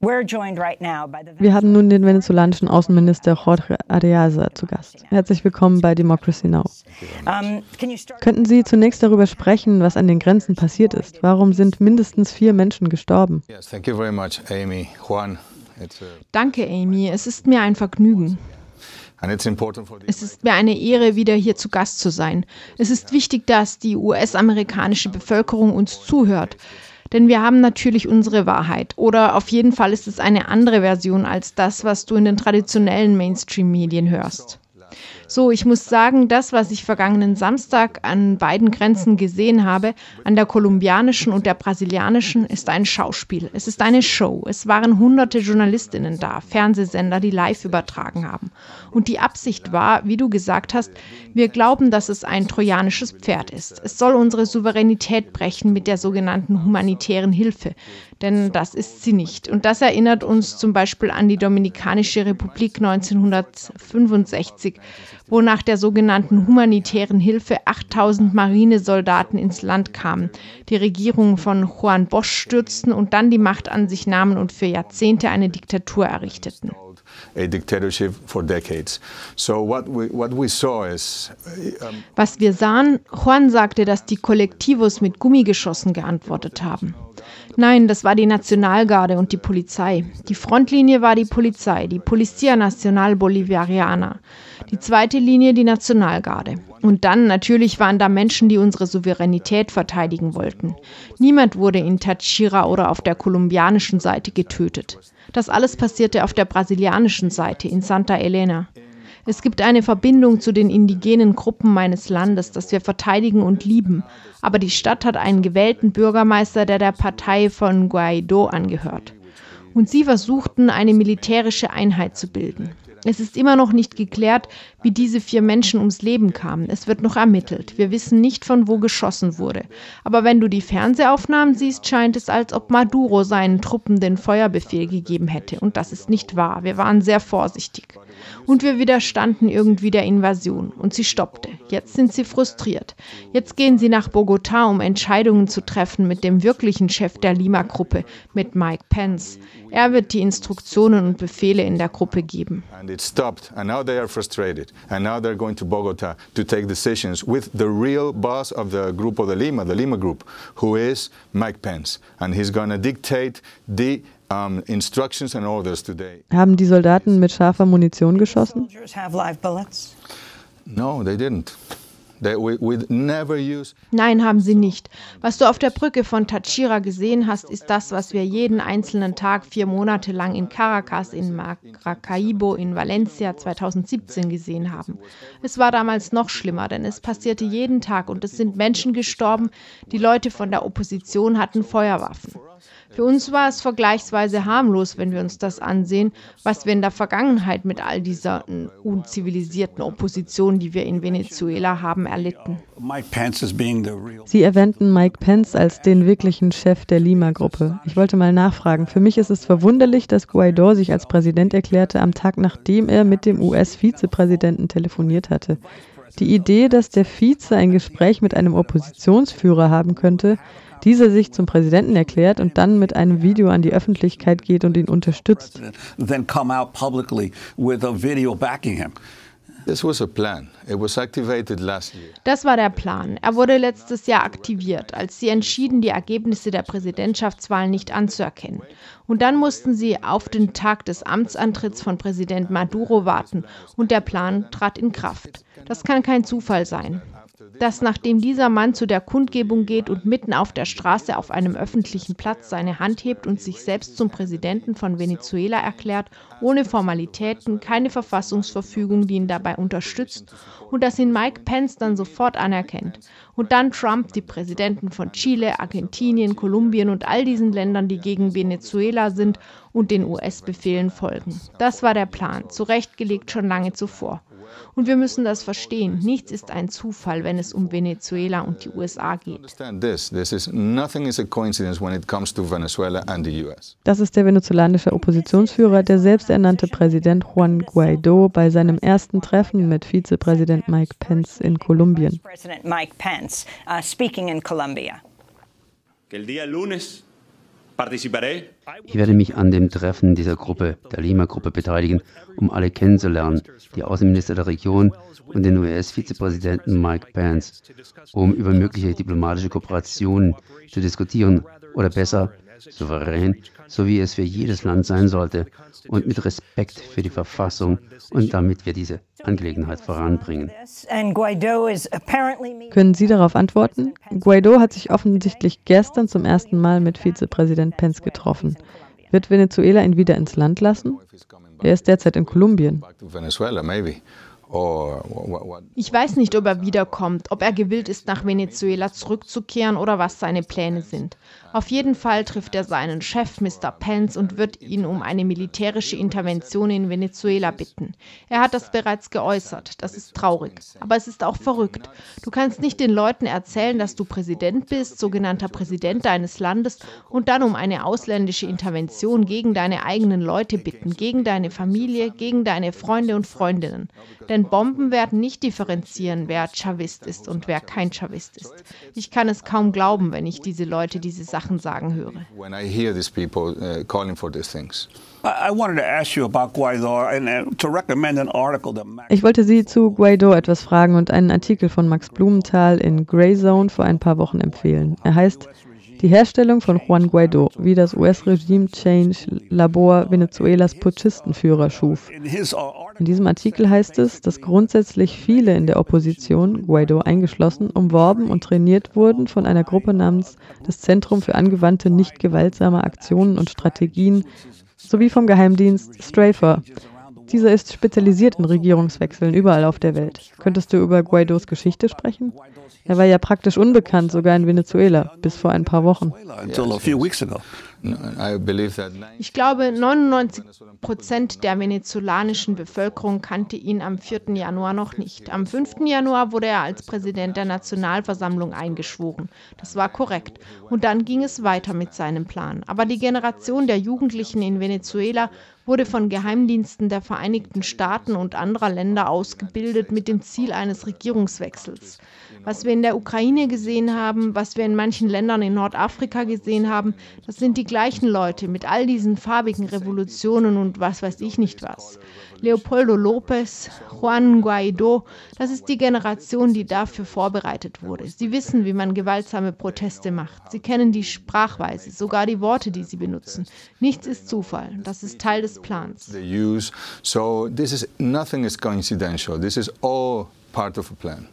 Wir haben nun den venezolanischen Außenminister Jorge Ariaza zu Gast. Herzlich willkommen bei Democracy Now! Könnten Sie zunächst darüber sprechen, was an den Grenzen passiert ist? Warum sind mindestens vier Menschen gestorben? Danke, Amy. Es ist mir ein Vergnügen. Es ist mir eine Ehre, wieder hier zu Gast zu sein. Es ist wichtig, dass die US-amerikanische Bevölkerung uns zuhört. Denn wir haben natürlich unsere Wahrheit. Oder auf jeden Fall ist es eine andere Version als das, was du in den traditionellen Mainstream-Medien hörst. So, ich muss sagen, das, was ich vergangenen Samstag an beiden Grenzen gesehen habe, an der kolumbianischen und der brasilianischen, ist ein Schauspiel. Es ist eine Show. Es waren hunderte Journalistinnen da, Fernsehsender, die live übertragen haben. Und die Absicht war, wie du gesagt hast, wir glauben, dass es ein trojanisches Pferd ist. Es soll unsere Souveränität brechen mit der sogenannten humanitären Hilfe. Denn das ist sie nicht. Und das erinnert uns zum Beispiel an die Dominikanische Republik 1965, wo nach der sogenannten humanitären Hilfe 8000 Marinesoldaten ins Land kamen, die Regierung von Juan Bosch stürzten und dann die Macht an sich nahmen und für Jahrzehnte eine Diktatur errichteten. Was wir sahen, Juan sagte, dass die Kollektivos mit Gummigeschossen geantwortet haben. Nein, das war die Nationalgarde und die Polizei. Die Frontlinie war die Polizei, die Policia Nacional Bolivariana. Die zweite Linie die Nationalgarde. Und dann natürlich waren da Menschen, die unsere Souveränität verteidigen wollten. Niemand wurde in Tachira oder auf der kolumbianischen Seite getötet. Das alles passierte auf der brasilianischen Seite in Santa Elena. Es gibt eine Verbindung zu den indigenen Gruppen meines Landes, das wir verteidigen und lieben. Aber die Stadt hat einen gewählten Bürgermeister, der der Partei von Guaido angehört. Und sie versuchten, eine militärische Einheit zu bilden. Es ist immer noch nicht geklärt, wie diese vier Menschen ums Leben kamen. Es wird noch ermittelt. Wir wissen nicht, von wo geschossen wurde. Aber wenn du die Fernsehaufnahmen siehst, scheint es, als ob Maduro seinen Truppen den Feuerbefehl gegeben hätte. Und das ist nicht wahr. Wir waren sehr vorsichtig. Und wir widerstanden irgendwie der Invasion. Und sie stoppte. Jetzt sind sie frustriert. Jetzt gehen sie nach Bogotá, um Entscheidungen zu treffen mit dem wirklichen Chef der Lima-Gruppe, mit Mike Pence. Er wird die Instruktionen und Befehle in der Gruppe geben. And it stopped, and now they are frustrated. And now they're going to Bogota to take decisions with the real boss of the Grupo de Lima, the Lima Group, who is Mike Pence. And he's going to dictate the um, instructions and orders today. Haben die Soldaten mit scharfer Munition geschossen? No, they didn't. Nein, haben sie nicht. Was du auf der Brücke von Tachira gesehen hast, ist das, was wir jeden einzelnen Tag vier Monate lang in Caracas, in Maracaibo, in Valencia 2017 gesehen haben. Es war damals noch schlimmer, denn es passierte jeden Tag und es sind Menschen gestorben. Die Leute von der Opposition hatten Feuerwaffen. Für uns war es vergleichsweise harmlos, wenn wir uns das ansehen, was wir in der Vergangenheit mit all dieser unzivilisierten Opposition, die wir in Venezuela haben, erlitten. Sie erwähnten Mike Pence als den wirklichen Chef der Lima-Gruppe. Ich wollte mal nachfragen. Für mich ist es verwunderlich, dass Guaido sich als Präsident erklärte, am Tag nachdem er mit dem US-Vizepräsidenten telefoniert hatte. Die Idee, dass der Vize ein Gespräch mit einem Oppositionsführer haben könnte, dieser sich zum Präsidenten erklärt und dann mit einem Video an die Öffentlichkeit geht und ihn unterstützt. Das war der Plan. Er wurde letztes Jahr aktiviert, als sie entschieden, die Ergebnisse der Präsidentschaftswahl nicht anzuerkennen. Und dann mussten sie auf den Tag des Amtsantritts von Präsident Maduro warten und der Plan trat in Kraft. Das kann kein Zufall sein dass nachdem dieser Mann zu der Kundgebung geht und mitten auf der Straße auf einem öffentlichen Platz seine Hand hebt und sich selbst zum Präsidenten von Venezuela erklärt, ohne Formalitäten, keine Verfassungsverfügung, die ihn dabei unterstützt, und dass ihn Mike Pence dann sofort anerkennt. Und dann Trump die Präsidenten von Chile, Argentinien, Kolumbien und all diesen Ländern, die gegen Venezuela sind und den US-Befehlen folgen. Das war der Plan, zurechtgelegt schon lange zuvor. Und wir müssen das verstehen. Nichts ist ein Zufall, wenn es um Venezuela und die USA geht. Das ist der venezolanische Oppositionsführer, der selbsternannte Präsident Juan Guaido bei seinem ersten Treffen mit Vizepräsident Mike Pence in Kolumbien. Mike Pence uh, speaking in Colombia. Que el día lunes Ich werde mich an dem Treffen dieser Gruppe, der Lima-Gruppe, beteiligen, um alle kennenzulernen, die Außenminister der Region und den US-Vizepräsidenten Mike Pence, um über mögliche diplomatische Kooperationen zu diskutieren oder besser, souverän, so wie es für jedes Land sein sollte und mit Respekt für die Verfassung und damit wir diese Angelegenheit voranbringen. Können Sie darauf antworten? Guaido hat sich offensichtlich gestern zum ersten Mal mit Vizepräsident Pence getroffen. Wird Venezuela ihn wieder ins Land lassen? Er ist derzeit in Kolumbien. Ich weiß nicht, ob er wiederkommt, ob er gewillt ist, nach Venezuela zurückzukehren oder was seine Pläne sind. Auf jeden Fall trifft er seinen Chef, Mr. Pence, und wird ihn um eine militärische Intervention in Venezuela bitten. Er hat das bereits geäußert. Das ist traurig. Aber es ist auch verrückt. Du kannst nicht den Leuten erzählen, dass du Präsident bist, sogenannter Präsident deines Landes, und dann um eine ausländische Intervention gegen deine eigenen Leute bitten, gegen deine Familie, gegen deine Freunde und Freundinnen. Denn Bomben werden nicht differenzieren, wer Chavist ist und wer kein Chavist ist. Ich kann es kaum glauben, wenn ich diese Leute diese Sachen Sachen sagen höre. Ich wollte Sie zu Guaido etwas fragen und einen Artikel von Max Blumenthal in Grey Zone vor ein paar Wochen empfehlen. Er heißt die Herstellung von Juan Guaido, wie das US-Regime Change Labor Venezuelas Putschistenführer schuf. In diesem Artikel heißt es, dass grundsätzlich viele in der Opposition, Guaido eingeschlossen, umworben und trainiert wurden von einer Gruppe namens das Zentrum für angewandte nicht gewaltsame Aktionen und Strategien sowie vom Geheimdienst Strafer. Dieser ist spezialisiert in Regierungswechseln überall auf der Welt. Könntest du über Guaidos Geschichte sprechen? Er war ja praktisch unbekannt, sogar in Venezuela, bis vor ein paar Wochen. Ich glaube, 99 Prozent der venezolanischen Bevölkerung kannte ihn am 4. Januar noch nicht. Am 5. Januar wurde er als Präsident der Nationalversammlung eingeschworen. Das war korrekt. Und dann ging es weiter mit seinem Plan. Aber die Generation der Jugendlichen in Venezuela wurde von Geheimdiensten der Vereinigten Staaten und anderer Länder ausgebildet mit dem Ziel eines Regierungswechsels. Was wir in der Ukraine gesehen haben, was wir in manchen Ländern in Nordafrika gesehen haben, das sind die gleichen Leute mit all diesen farbigen Revolutionen und was weiß ich nicht was. Leopoldo López, Juan Guaido, das ist die Generation, die dafür vorbereitet wurde. Sie wissen, wie man gewaltsame Proteste macht. Sie kennen die Sprachweise, sogar die Worte, die sie benutzen. Nichts ist Zufall, das ist Teil des Plans. So this is nothing is coincidental. This is all part of a plan.